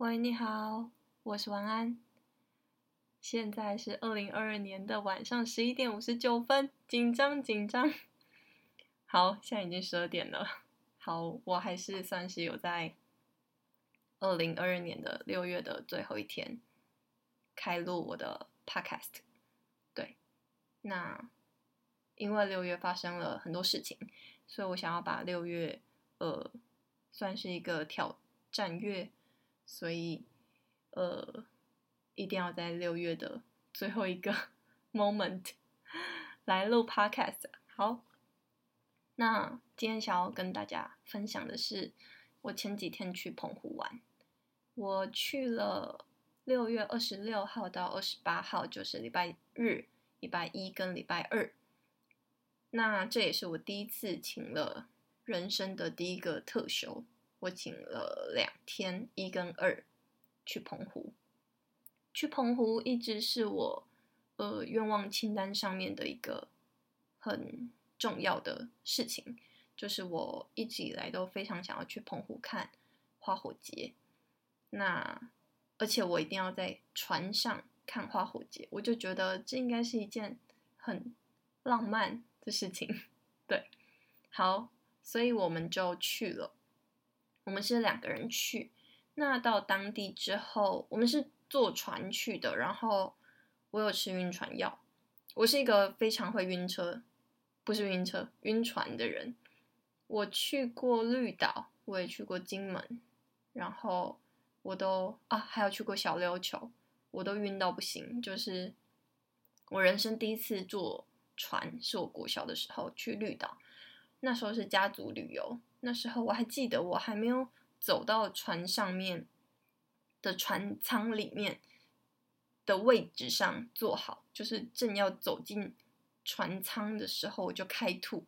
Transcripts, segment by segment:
喂，你好，我是晚安。现在是二零二二年的晚上十一点五十九分，紧张紧张。好，现在已经十二点了。好，我还是算是有在二零二二年的六月的最后一天开录我的 podcast。对，那因为六月发生了很多事情，所以我想要把六月呃算是一个挑战月。所以，呃，一定要在六月的最后一个 moment 来录 podcast。好，那今天想要跟大家分享的是，我前几天去澎湖玩，我去了六月二十六号到二十八号，就是礼拜日、礼拜一跟礼拜二。那这也是我第一次请了人生的第一个特休。我请了两天，一跟二去澎湖。去澎湖一直是我呃愿望清单上面的一个很重要的事情，就是我一直以来都非常想要去澎湖看花火节。那而且我一定要在船上看花火节，我就觉得这应该是一件很浪漫的事情。对，好，所以我们就去了。我们是两个人去，那到当地之后，我们是坐船去的。然后我有吃晕船药，我是一个非常会晕车，不是晕车，晕船的人。我去过绿岛，我也去过金门，然后我都啊，还有去过小琉球，我都晕到不行。就是我人生第一次坐船，是我国小的时候去绿岛，那时候是家族旅游。那时候我还记得，我还没有走到船上面的船舱里面的位置上坐好，就是正要走进船舱的时候，我就开吐，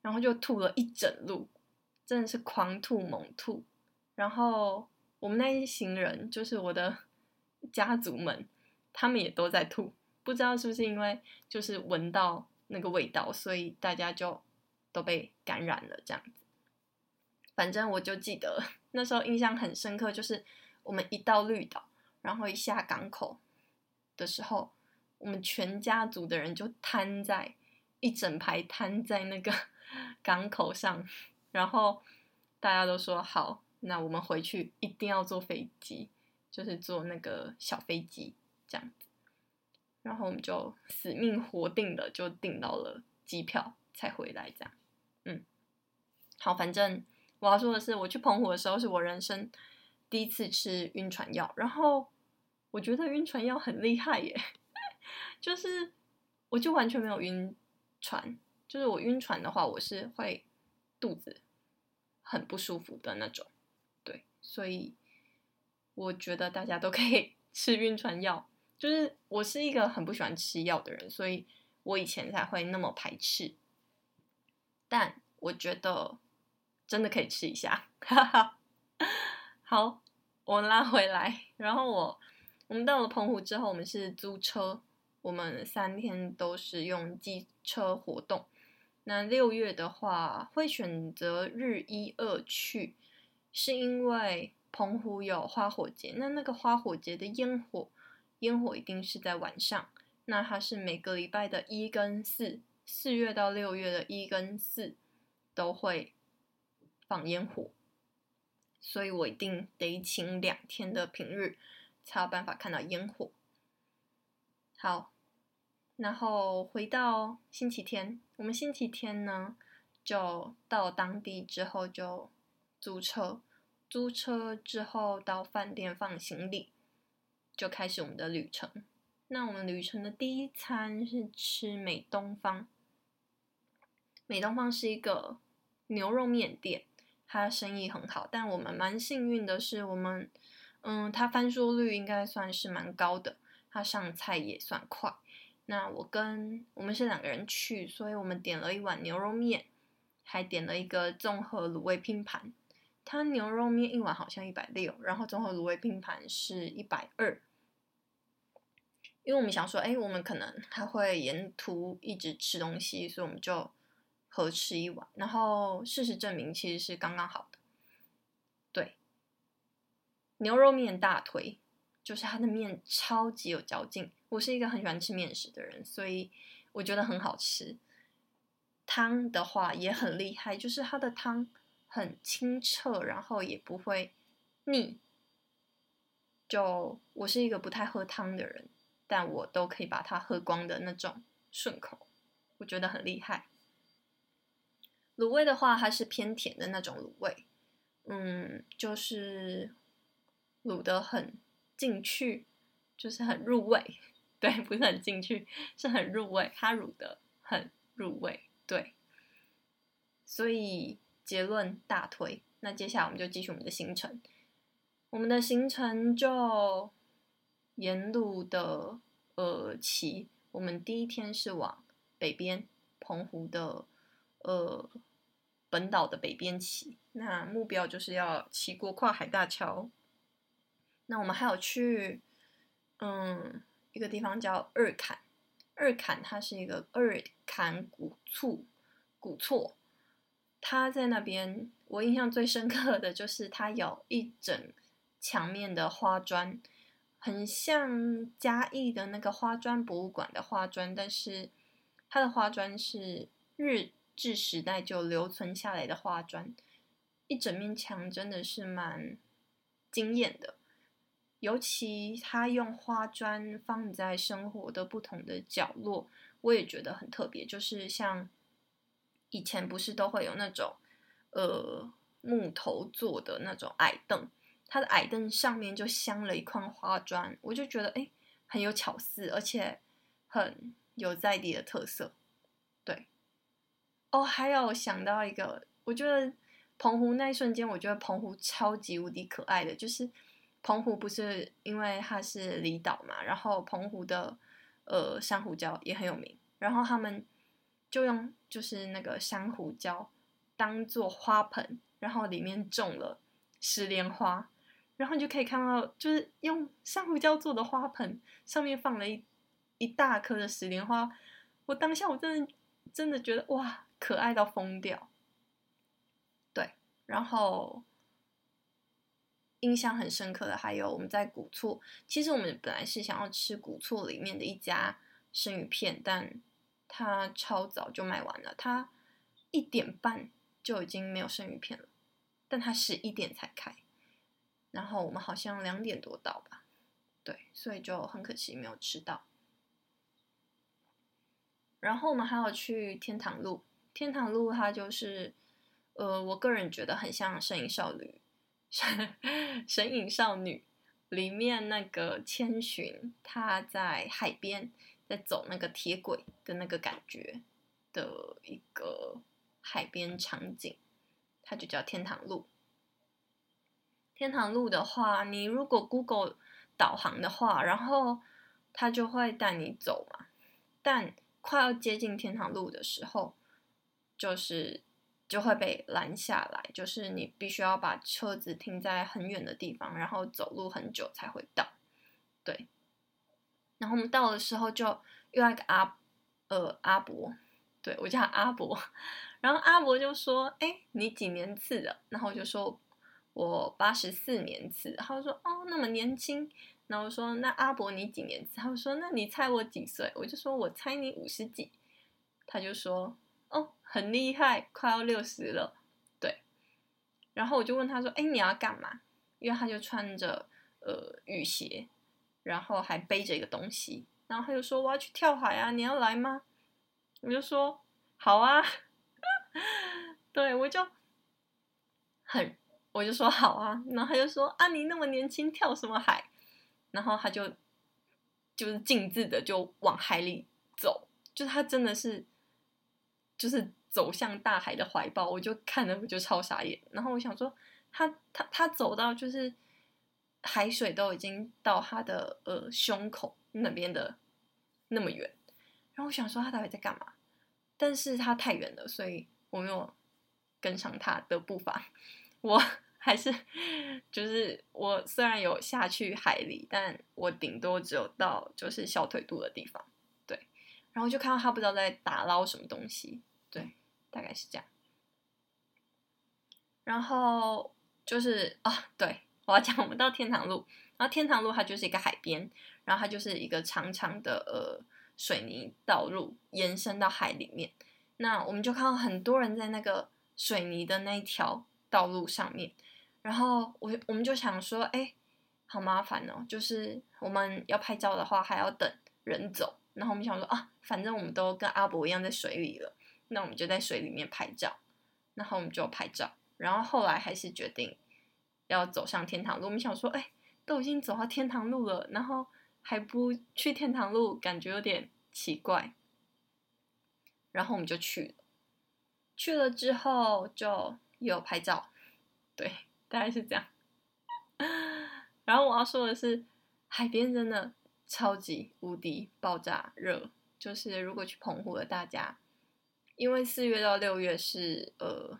然后就吐了一整路，真的是狂吐猛吐。然后我们那一行人，就是我的 家族们，他们也都在吐，不知道是不是因为就是闻到那个味道，所以大家就都被感染了这样子。反正我就记得那时候印象很深刻，就是我们一到绿岛，然后一下港口的时候，我们全家族的人就瘫在一整排瘫在那个 港口上，然后大家都说好，那我们回去一定要坐飞机，就是坐那个小飞机这样子，然后我们就死命活订的就订到了机票才回来这样，嗯，好，反正。我要说的是，我去澎湖的时候是我人生第一次吃晕船药，然后我觉得晕船药很厉害耶，就是我就完全没有晕船，就是我晕船的话，我是会肚子很不舒服的那种，对，所以我觉得大家都可以 吃晕船药，就是我是一个很不喜欢吃药的人，所以我以前才会那么排斥，但我觉得。真的可以吃一下，哈哈。好，我拉回来。然后我，我们到了澎湖之后，我们是租车，我们三天都是用机车活动。那六月的话，会选择日一二去，是因为澎湖有花火节。那那个花火节的烟火，烟火一定是在晚上。那它是每个礼拜的一跟四，四月到六月的一跟四都会。放烟火，所以我一定得请两天的平日，才有办法看到烟火。好，然后回到星期天，我们星期天呢，就到当地之后就租车，租车之后到饭店放行李，就开始我们的旅程。那我们旅程的第一餐是吃美东方，美东方是一个牛肉面店。他生意很好，但我们蛮幸运的是，我们，嗯，他翻桌率应该算是蛮高的，他上菜也算快。那我跟我们是两个人去，所以我们点了一碗牛肉面，还点了一个综合卤味拼盘。他牛肉面一碗好像一百六，然后综合卤味拼盘是一百二。因为我们想说，哎，我们可能还会沿途一直吃东西，所以我们就。合吃一碗，然后事实证明其实是刚刚好的，对。牛肉面大推，就是它的面超级有嚼劲。我是一个很喜欢吃面食的人，所以我觉得很好吃。汤的话也很厉害，就是它的汤很清澈，然后也不会腻。就我是一个不太喝汤的人，但我都可以把它喝光的那种顺口，我觉得很厉害。卤味的话，它是偏甜的那种卤味，嗯，就是卤得很进去，就是很入味。对，不是很进去，是很入味。它卤得很入味，对。所以结论大推。那接下来我们就继续我们的行程。我们的行程就沿路的呃骑，我们第一天是往北边澎湖的呃本岛的北边骑，那目标就是要骑过跨海大桥。那我们还有去嗯一个地方叫二坎，二坎它是一个二坎古厝古厝，它在那边我印象最深刻的就是它有一整。墙面的花砖很像嘉义的那个花砖博物馆的花砖，但是它的花砖是日治时代就留存下来的花砖，一整面墙真的是蛮惊艳的。尤其它用花砖放在生活的不同的角落，我也觉得很特别。就是像以前不是都会有那种呃木头做的那种矮凳。它的矮凳上面就镶了一块花砖，我就觉得哎，很有巧思，而且很有在地的特色。哦，还有想到一个，我觉得澎湖那一瞬间，我觉得澎湖超级无敌可爱的，就是澎湖不是因为它是离岛嘛，然后澎湖的呃珊瑚礁也很有名，然后他们就用就是那个珊瑚礁当做花盆，然后里面种了石莲花。然后你就可以看到，就是用珊瑚礁做的花盆，上面放了一一大颗的石莲花。我当下我真的真的觉得哇，可爱到疯掉。对，然后印象很深刻的还有我们在古厝，其实我们本来是想要吃古厝里面的一家生鱼片，但它超早就卖完了，它一点半就已经没有生鱼片了，但它十一点才开。然后我们好像两点多到吧，对，所以就很可惜没有吃到。然后我们还有去天堂路，天堂路它就是，呃，我个人觉得很像《神隐少女》神 神隐少女里面那个千寻，她在海边在走那个铁轨的那个感觉的一个海边场景，它就叫天堂路。天堂路的话，你如果 Google 导航的话，然后它就会带你走嘛。但快要接近天堂路的时候，就是就会被拦下来，就是你必须要把车子停在很远的地方，然后走路很久才会到。对。然后我们到的时候就遇到一个阿呃阿伯，对，我叫阿伯，然后阿伯就说：“哎，你几年次的？”然后我就说。我八十四年次，他就说哦，那么年轻。然后我说那阿伯你几年次？他说那你猜我几岁？我就说我猜你五十几。他就说哦，很厉害，快要六十了。对。然后我就问他说，哎，你要干嘛？因为他就穿着呃雨鞋，然后还背着一个东西。然后他就说我要去跳海啊，你要来吗？我就说好啊。对，我就很。我就说好啊，然后他就说啊，你那么年轻，跳什么海？然后他就就是径自的就往海里走，就他真的是就是走向大海的怀抱，我就看了我就超傻眼。然后我想说，他他他走到就是海水都已经到他的呃胸口那边的那么远，然后我想说他到底在干嘛？但是他太远了，所以我没有跟上他的步伐。我还是就是我虽然有下去海里，但我顶多只有到就是小腿肚的地方，对。然后就看到他不知道在打捞什么东西，大概是这样。然后就是啊，对，我要讲我们到天堂路，然后天堂路它就是一个海边，然后它就是一个长长的呃水泥道路延伸到海里面。那我们就看到很多人在那个水泥的那一条道路上面，然后我我们就想说，哎，好麻烦哦，就是我们要拍照的话还要等人走，然后我们想说啊，反正我们都跟阿伯一样在水里了，那我们就在水里面拍照，然后我们就拍照，然后后来还是决定要走上天堂路。我们想说，哎，都已经走到天堂路了，然后还不去天堂路，感觉有点奇怪。然后我们就去了，去了之后就有拍照，对，大概是这样。然后我要说的是，海边真的超级无敌爆炸热，就是如果去澎湖的大家，因为四月到六月是呃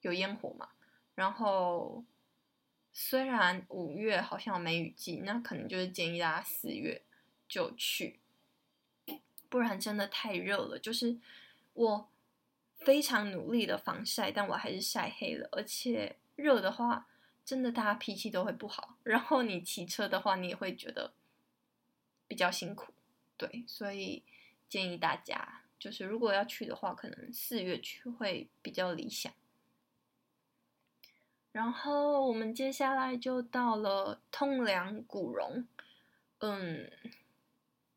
有烟火嘛，然后虽然五月好像梅雨季，那可能就是建议大家四月就去，不然真的太热了，就是。我非常努力的防晒，但我还是晒黑了。而且热的话，真的大家脾气都会不好。然后你骑车的话，你也会觉得比较辛苦。对，所以建议大家，就是如果要去的话，可能四月去会比较理想。然后我们接下来就到了通梁古榕。嗯，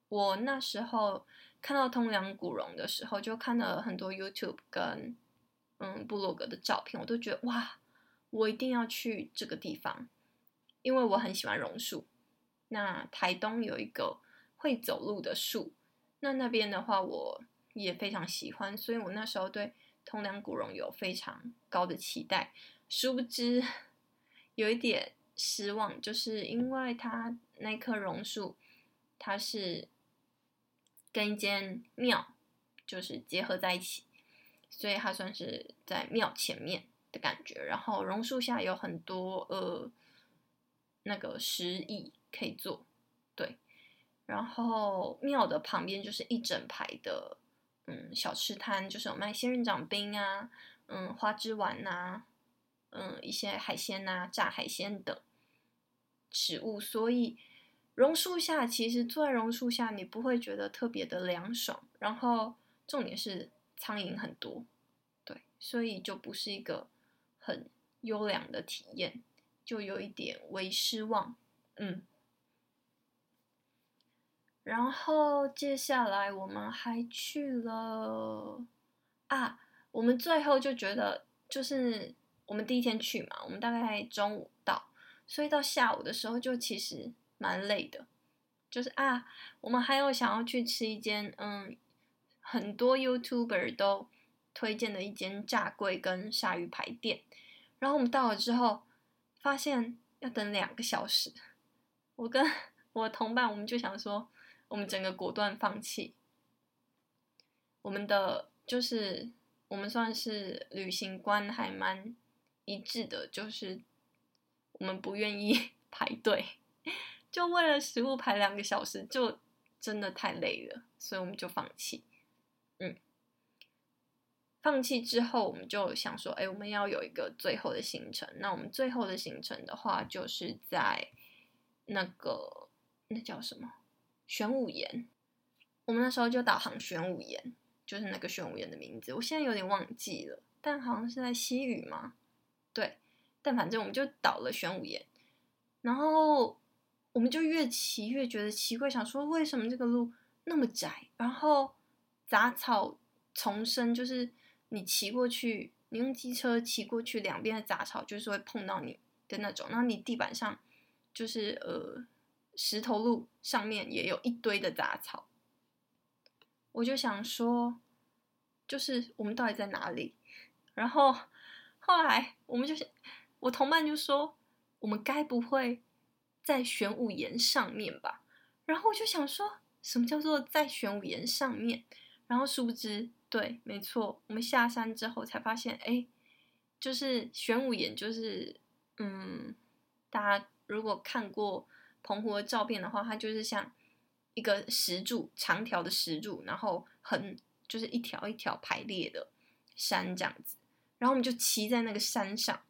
我那时候。看到通梁古榕的时候，就看了很多 YouTube 跟嗯部落格的照片，我都觉得哇，我一定要去这个地方，因为我很喜欢榕树。那台东有一个会走路的树，那那边的话我也非常喜欢，所以我那时候对通梁古榕有非常高的期待。殊不知有一点失望，就是因为它那棵榕树，它是。跟一间庙就是结合在一起，所以它算是在庙前面的感觉。然后榕树下有很多呃那个石椅可以坐，对。然后庙的旁边就是一整排的嗯小吃摊，就是有卖仙人掌冰啊，嗯花枝丸呐，嗯一些海鲜呐，炸海鲜等食物，所以。榕树下，其实坐在榕树下，你不会觉得特别的凉爽。然后重点是苍蝇很多，对，所以就不是一个很优良的体验，就有一点微失望。嗯，然后接下来我们还去了啊，我们最后就觉得，就是我们第一天去嘛，我们大概中午到，所以到下午的时候就其实。蛮累的，就是啊，我们还有想要去吃一间，嗯，很多 YouTuber 都推荐的一间炸柜跟鲨鱼排店，然后我们到了之后，发现要等两个小时，我跟 我同伴我们就想说，我们整个果断放弃，我们的就是我们算是旅行观还蛮一致的，就是我们不愿意 排队。就为了食物排两个小时，就真的太累了，所以我们就放弃。嗯，放弃之后，我们就想说，哎，我们要有一个最后的行程。那我们最后的行程的话，就是在那个那叫什么玄武岩。我们那时候就导航玄武岩，就是那个玄武岩的名字，我现在有点忘记了，但好像是在西屿嘛。对，但反正我们就导了玄武岩，然后。我们就越骑越觉得奇怪，想说为什么这个路那么窄，然后杂草丛生，就是你骑过去，你用机车骑过去，两边的杂草就是会碰到你的那种，然后你地板上就是呃石头路上面也有一堆的杂草，我就想说，就是我们到底在哪里？然后后来我们就是我同伴就说，我们该不会？在玄武岩上面吧，然后我就想说，什么叫做在玄武岩上面？然后殊不知，对，没错，我们下山之后才发现，哎，就是玄武岩，就是，嗯，大家如果看过澎湖的照片的话，它就是像一个石柱，长条的石柱，然后横就是一条一条排列的山这样子，然后我们就骑在那个山上，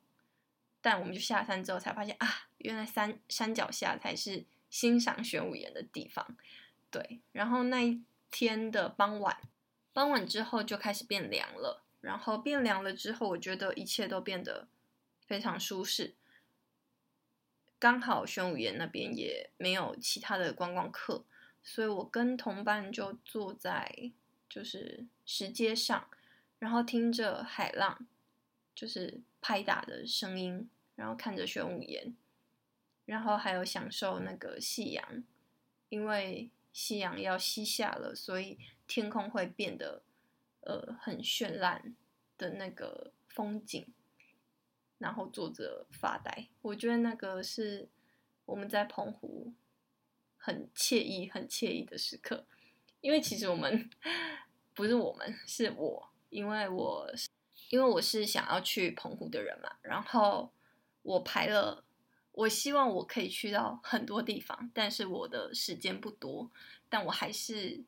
但我们就下山之后才发现啊。原来山山脚下才是欣赏玄武岩的地方。对，然后那一天的傍晚，傍晚之后就开始变凉了。然后变凉了之后，我觉得一切都变得非常舒适。刚好玄武岩那边也没有其他的观光客，所以我跟同伴就坐在就是石阶上，然后听着海浪就是拍打的声音，然后看着玄武岩，然后还有享受那个夕阳，因为夕阳要西下了，所以天空会变得呃很绚烂的那个风景，然后坐着发呆。我觉得那个是我们在澎湖很惬意、很惬意的时刻，因为其实我们不是我们，是我，因为我因为我是想要去澎湖的人嘛，然后我排了。我希望我可以去到很多地方，但是我的时间不多，但我还是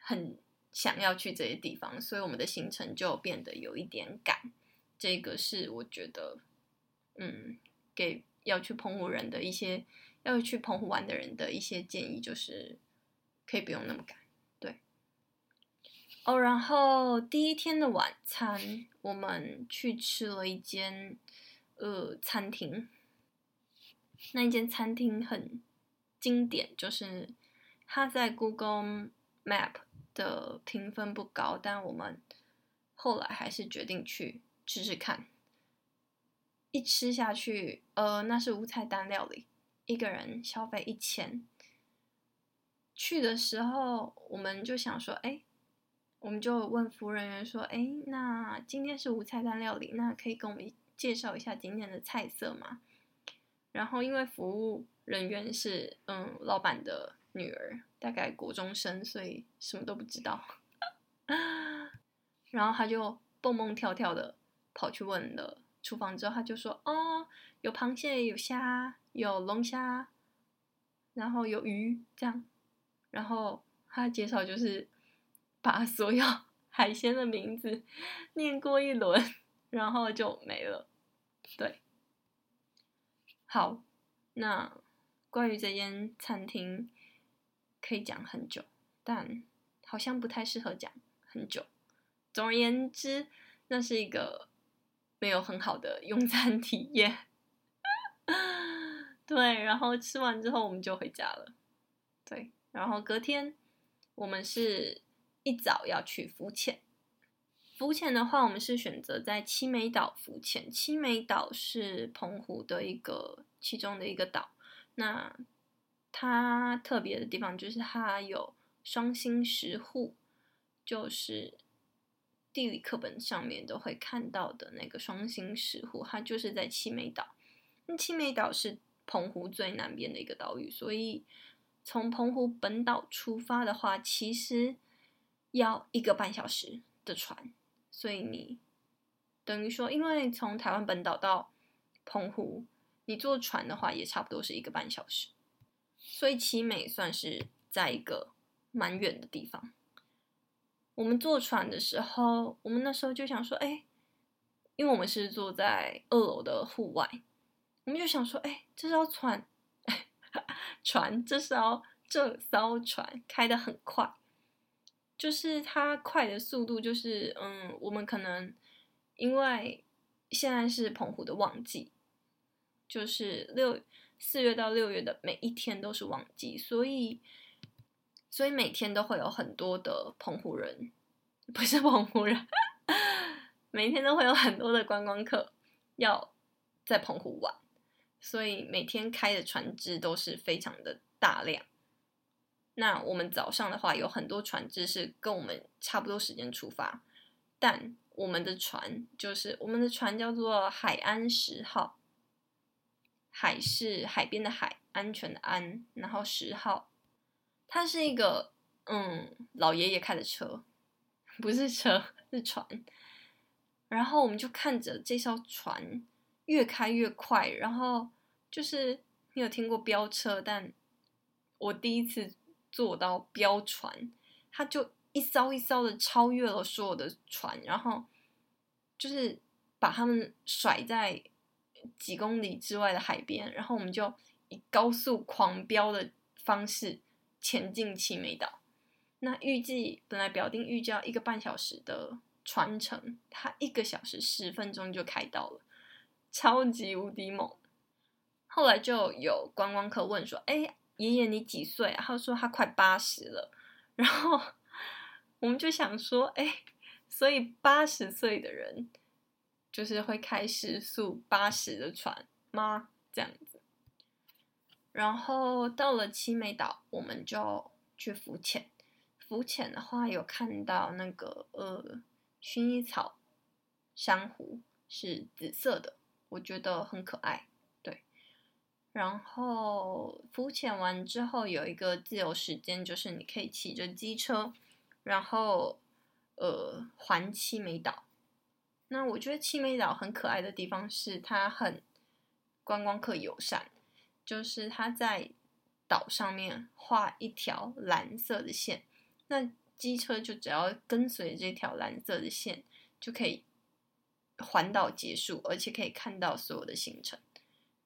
很想要去这些地方，所以我们的行程就变得有一点赶。这个是我觉得，嗯，给要去澎湖人的一些，要去澎湖玩的人的一些建议，就是可以不用那么赶。对，哦，然后第一天的晚餐，我们去吃了一间呃餐厅。那一间餐厅很经典，就是它在 Google Map 的评分不高，但我们后来还是决定去试试看。一吃下去，呃，那是无菜单料理，一个人消费一千。去的时候，我们就想说，哎，我们就问服务人员说，哎，那今天是无菜单料理，那可以跟我们介绍一下今天的菜色吗？然后，因为服务人员是嗯老板的女儿，大概国中生，所以什么都不知道。然后他就蹦蹦跳跳的跑去问了厨房，之后他就说：“哦，有螃蟹，有虾，有龙虾，然后有鱼，这样。”然后他介绍就是把所有 海鲜的名字念过一轮，然后就没了。对。好，那关于这间餐厅可以讲很久，但好像不太适合讲很久。总而言之，那是一个没有很好的用餐体验。对，然后吃完之后我们就回家了。对，然后隔天我们是一早要去浮潜。浮潜的话，我们是选择在七美岛浮潜。七美岛是澎湖的一个其中的一个岛。那它特别的地方就是它有双星石沪，就是地理课本上面都会看到的那个双星石湖，它就是在七美岛。那七美岛是澎湖最南边的一个岛屿，所以从澎湖本岛出发的话，其实要一个半小时的船。所以你等于说，因为从台湾本岛到澎湖，你坐船的话也差不多是一个半小时，所以七美算是在一个蛮远的地方。我们坐船的时候，我们那时候就想说，哎，因为我们是坐在二楼的户外，我们就想说，哎，这艘船，船，这艘这艘船开得很快。就是它快的速度，就是嗯，我们可能因为现在是澎湖的旺季，就是六四月到六月的每一天都是旺季，所以所以每天都会有很多的澎湖人，不是澎湖人，每天都会有很多的观光客要在澎湖玩，所以每天开的船只都是非常的大量。那我们早上的话，有很多船只是跟我们差不多时间出发，但我们的船就是我们的船叫做海安十号，海是海边的海，安全的安，然后十号，它是一个嗯老爷爷开的车，不是车是船，然后我们就看着这艘船越开越快，然后就是你有听过飙车，但我第一次。坐到飙船，他就一艘一艘的超越了所有的船，然后就是把他们甩在几公里之外的海边，然后我们就以高速狂飙的方式前进七美岛。那预计本来表定预计要一个半小时的船程，它一个小时十分钟就开到了，超级无敌猛。后来就有观光客问说：“哎，爷爷你几岁啊？”他说他快八十了。然后我们就想说：“哎，所以八十岁的人。”就是会开时速八十的船吗？这样子。然后到了七美岛，我们就去浮潜。浮潜的话，有看到那个呃薰衣草珊瑚是紫色的，我觉得很可爱。对。然后浮潜完之后，有一个自由时间，就是你可以骑着机车，然后呃环七美岛。那我觉得七美岛很可爱的地方是它很观光客友善，就是它在岛上面画一条蓝色的线，那机车就只要跟随这条蓝色的线就可以环岛结束，而且可以看到所有的行程。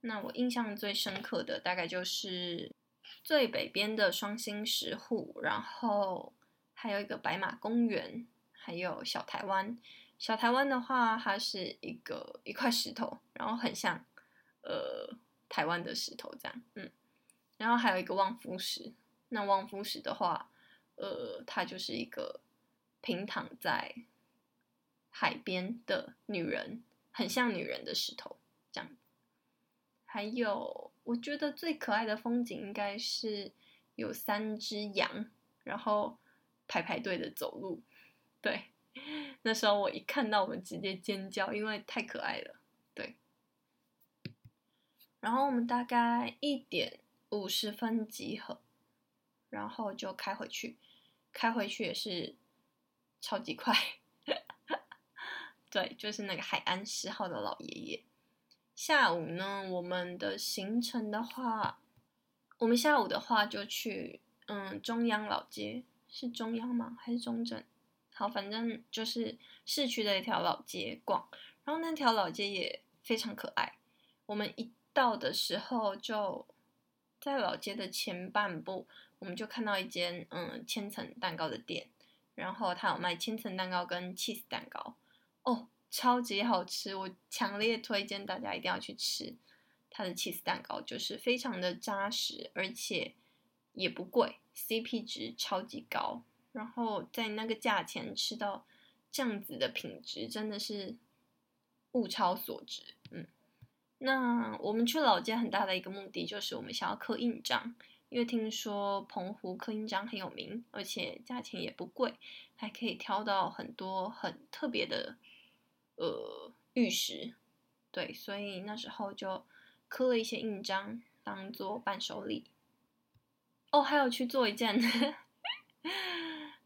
那我印象最深刻的大概就是最北边的双星石沪，然后还有一个白马公园，还有小台湾。小台湾的话，它是一个一块石头，然后很像，呃，台湾的石头这样，嗯，然后还有一个望夫石。那望夫石的话，呃，它就是一个平躺在海边的女人，很像女人的石头这样。还有，我觉得最可爱的风景应该是有三只羊，然后排排队的走路，对。那时候我一看到我直接尖叫，因为太可爱了。然后我们大概一点五十分集合，然后就开回去，开回去也是超级快。对，就是那个海安十号的老爷爷。下午呢，我们的行程的话，我们下午的话就去嗯中央老街，是中央吗？还是中正？好，反正就是市区的一条老街逛，然后那条老街也非常可爱。我们一到的时候，就在老街的前半部，我们就看到一间嗯千层蛋糕的店，然后它有卖千层蛋糕跟 cheese 蛋糕，哦，超级好吃，我强烈推荐大家一定要去吃它的 cheese 蛋糕，就是非常的扎实，而且也不贵，CP 值超级高。然后在那个价钱吃到这样子的品质，真的是物超所值。那我们去老街很大的一个目的就是我们想要刻印章，因为听说澎湖刻印章很有名，而且价钱也不贵，还可以挑到很多很特别的呃玉石。对，所以那时候就刻了一些印章当做伴手礼。哦，还有去做一件。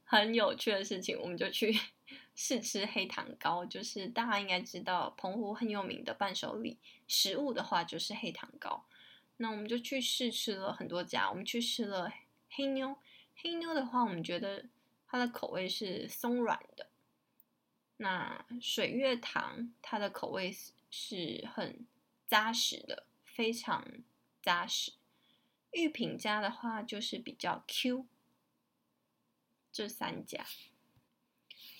很有趣的事情，我们就去试吃黑糖糕。就是大家应该知道，澎湖很有名的伴手礼食物的话，就是黑糖糕。那我们就去试吃了很多家，我们去吃了黑妞。黑妞的话，我们觉得它的口味是松软的。那水月堂它的口味是很扎实的，非常扎实。玉品家的话，就是比较 Q。这三家，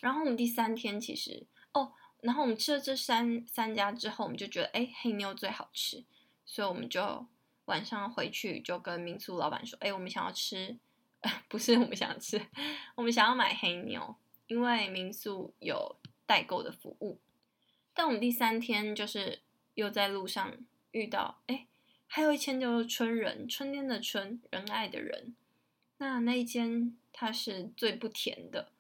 然后我们第三天其实哦，然后我们吃了这三三家之后，我们就觉得哎，黑妞最好吃，所以我们就晚上回去就跟民宿老板说，哎，我们想要吃，不是我们想要吃，我们想要买黑妞，因为民宿有代购的服务。但我们第三天就是又在路上遇到，哎，还有一间叫做春人，春天的春，仁爱的人。那那一间它是最不甜的，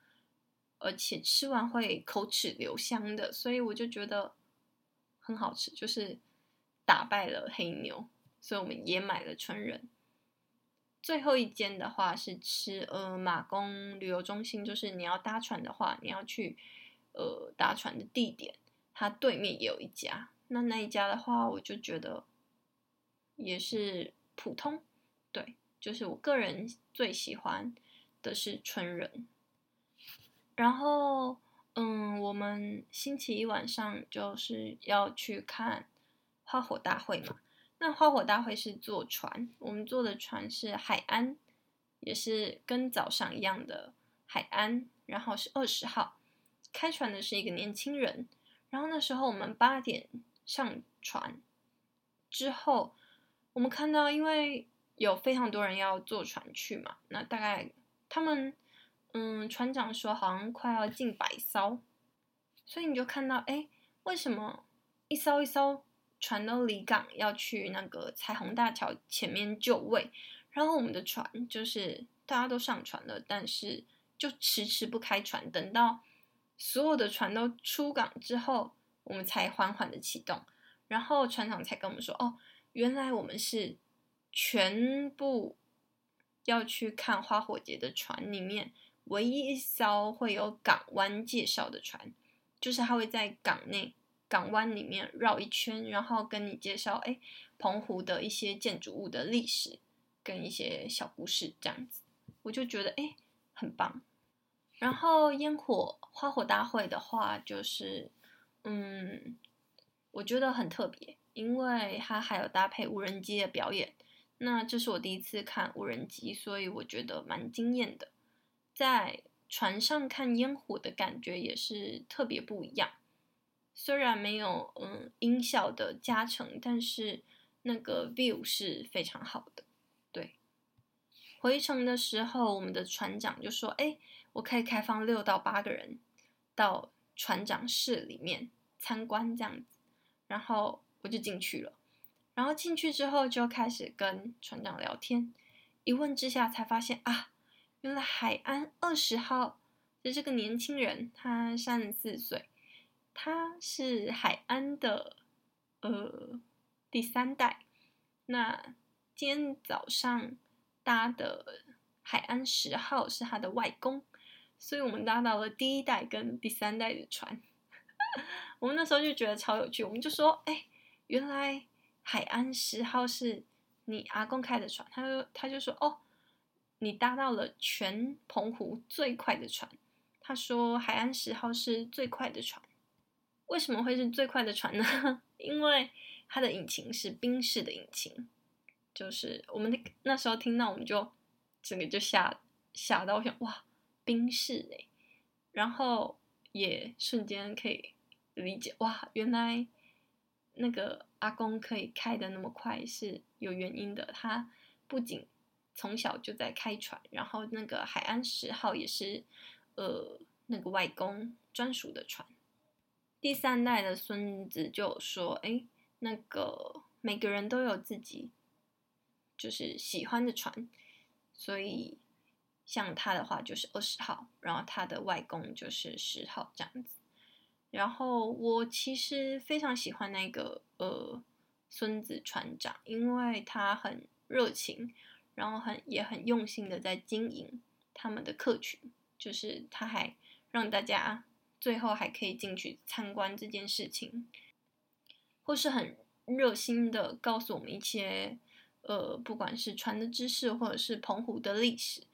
而且吃完会口齿留香的，所以我就觉得很好吃，就是打败了黑牛，所以我们也买了春人。最后一间的话是吃呃马公旅游中心，就是你要搭船的话，你要去呃搭船的地点，它对面也有一家。那那一家的话，我就觉得也是普通，对。就是我个人最喜欢的是春人，然后嗯，我们星期一晚上就是要去看花火大会嘛。那花火大会是坐船，我们坐的船是海安，也是跟早上一样的海安，然后是二十号。开船的是一个年轻人，然后那时候我们八点上船之后，我们看到因为有非常多人要坐船去嘛，那大概他们嗯船长说好像快要近百艘，所以你就看到哎，为什么一艘一艘？船都离港要去那个彩虹大桥前面就位，然后我们的船就是大家都上船了，但是就迟迟不开船，等到所有的船都出港之后，我们才缓缓的启动，然后船长才跟我们说：“哦，原来我们是全部要去看花火节的船里面唯一一艘会有港湾介绍的船，就是它会在港内。”港湾里面绕一圈，然后跟你介绍，哎，澎湖的一些建筑物的历史跟一些小故事这样子，我就觉得哎，很棒。然后烟火花火大会的话，就是嗯，我觉得很特别，因为它还有搭配无人机的表演。那这是我第一次看无人机，所以我觉得蛮惊艳的。在船上看烟火的感觉也是特别不一样。虽然没有嗯音效的加成，但是那个 view 是非常好的。对，回程的时候，我们的船长就说：“哎，我可以开放六到八个人到船长室里面参观这样子。”然后我就进去了。然后进去之后就开始跟船长聊天，一问之下才发现啊，原来海安二十号的这个年轻人，他三十四岁。他是海安的呃第三代，那今天早上搭的海安十号是他的外公，所以我们搭到了第一代跟第三代的船。我们那时候就觉得超有趣，我们就说：“哎，原来海安十号是你阿公开的船。”他就他就说：“哦，你搭到了全澎湖最快的船。”他说：“海岸十号是最快的船。”为什么会是最快的船呢？因为它的引擎是冰式的引擎，就是我们那那时候听到，我们就整个就吓吓到，我想哇，冰式哎，然后也瞬间可以理解哇，原来那个阿公可以开得那么快是有原因的。他不仅从小就在开船，然后那个海安十号也是呃那个外公专属的船。第三代的孙子就说：“哎，那个每个人都有自己就是喜欢的船，所以像他的话就是二十号，然后他的外公就是十号这样子。然后我其实非常喜欢那个呃孙子船长，因为他很热情，然后很也很用心的在经营他们的客群，就是他还让大家。”最后还可以进去参观这件事情，或是很热心的告诉我们一些，呃，不管是船的知识或者是澎湖的历史，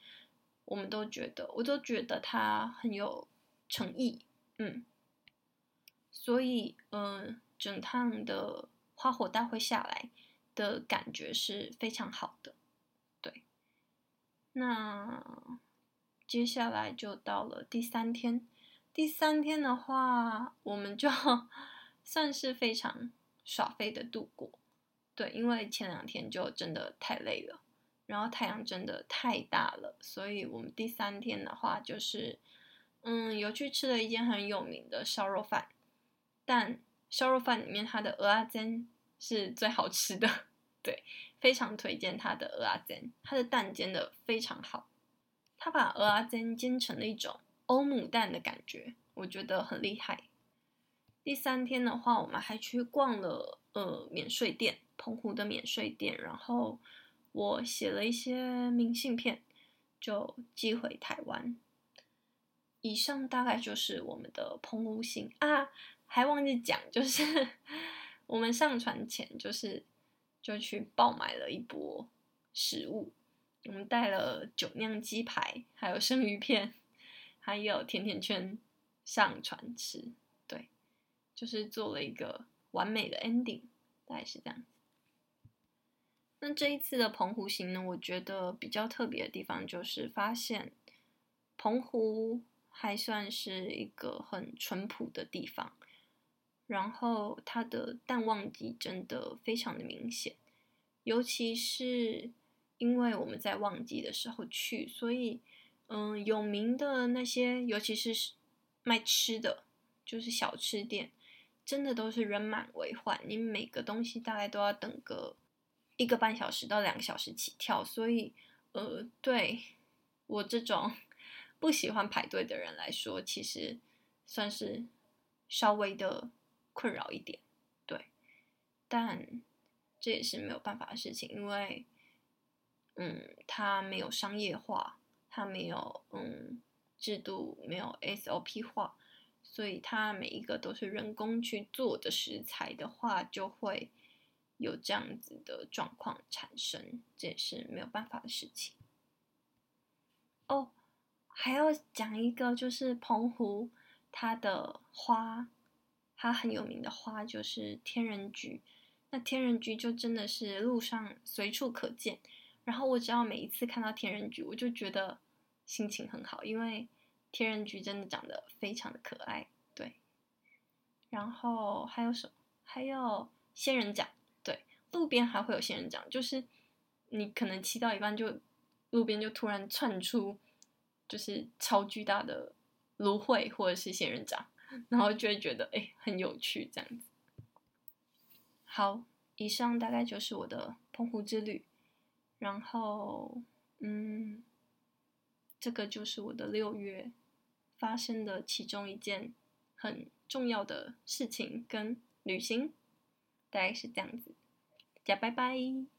我们都觉得，我都觉得他很有诚意，嗯，所以，嗯、呃，整趟的花火大会下来的感觉是非常好的，那接下来就到了第三天。第三天的话，我们就 算是非常耍废的度过，对，因为前两天就真的太累了，然后太阳真的太大了，所以我们第三天的话就是，嗯，有去吃了一间很有名的烧肉饭，但烧肉饭里面它的蚵仔煎是最好吃的，对，非常推荐它的蚵仔煎，它的蛋煎的非常好，它把蚵仔煎煎成了一种。欧姆蛋的感觉，我觉得很厉害。第三天的话，我们还去逛了呃免税店，澎湖的免税店。然后我写了一些明信片，就寄回台湾。以上大概就是我们的澎湖行啊，还忘记讲，就是 我们上船前，就是就去爆买了一波食物，我们带了酒酿鸡排，还有生鱼片。还有甜甜圈上船吃，对，就是做了一个完美的 ending。大概是这样。那这一次的澎湖行呢，我觉得比较特别的地方就是发现澎湖还算是一个很淳朴的地方，然后它的淡旺季真的非常的明显，尤其是因为我们在旺季的时候去，所以嗯，有名的那些，尤其是卖吃的，就是小吃店，真的都是人满为患，你每个东西大概都要等个。一个半小时到两个小时起跳，所以，呃，对我这种不喜欢排队的人来说，其实算是稍微的困扰一点，对。但这也是没有办法的事情，因为，嗯，它没有商业化，它没有嗯制度，没有 SOP 化，所以它每一个都是人工去做的食材的话，就会。有这样子的状况产生，这也是没有办法的事情。哦，还要讲一个，就是澎湖它的花，它很有名的花就是天人菊。那天人菊就真的是路上随处可见，然后我只要每一次看到天人菊，我就觉得心情很好，因为天人菊真的长得非常的可爱。对，然后还有什么？还有仙人掌。对路边还会有仙人掌，就是你可能骑到一半，就路边就突然窜出，就是超巨大的芦荟或者是仙人掌，然后就会觉得哎很有趣这样子。好，以上大概就是我的澎湖之旅，然后嗯，这个就是我的六月发生的其中一件很重要的事情跟旅行，大概是这样子。大家拜拜。